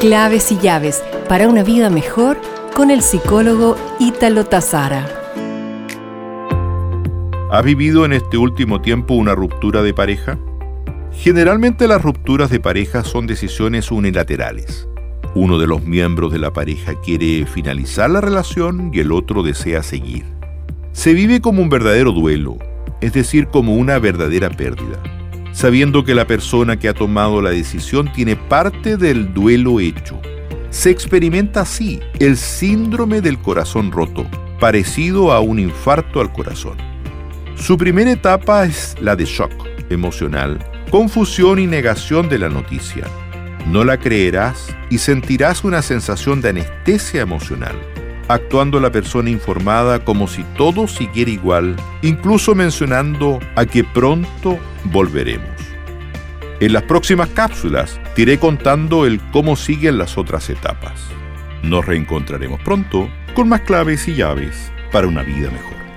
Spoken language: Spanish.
Claves y llaves para una vida mejor con el psicólogo Ítalo Tazara. ¿Has vivido en este último tiempo una ruptura de pareja? Generalmente las rupturas de pareja son decisiones unilaterales. Uno de los miembros de la pareja quiere finalizar la relación y el otro desea seguir. Se vive como un verdadero duelo, es decir, como una verdadera pérdida sabiendo que la persona que ha tomado la decisión tiene parte del duelo hecho. Se experimenta así el síndrome del corazón roto, parecido a un infarto al corazón. Su primera etapa es la de shock emocional, confusión y negación de la noticia. No la creerás y sentirás una sensación de anestesia emocional, actuando la persona informada como si todo siguiera igual, incluso mencionando a que pronto volveremos. En las próximas cápsulas te iré contando el cómo siguen las otras etapas. Nos reencontraremos pronto con más claves y llaves para una vida mejor.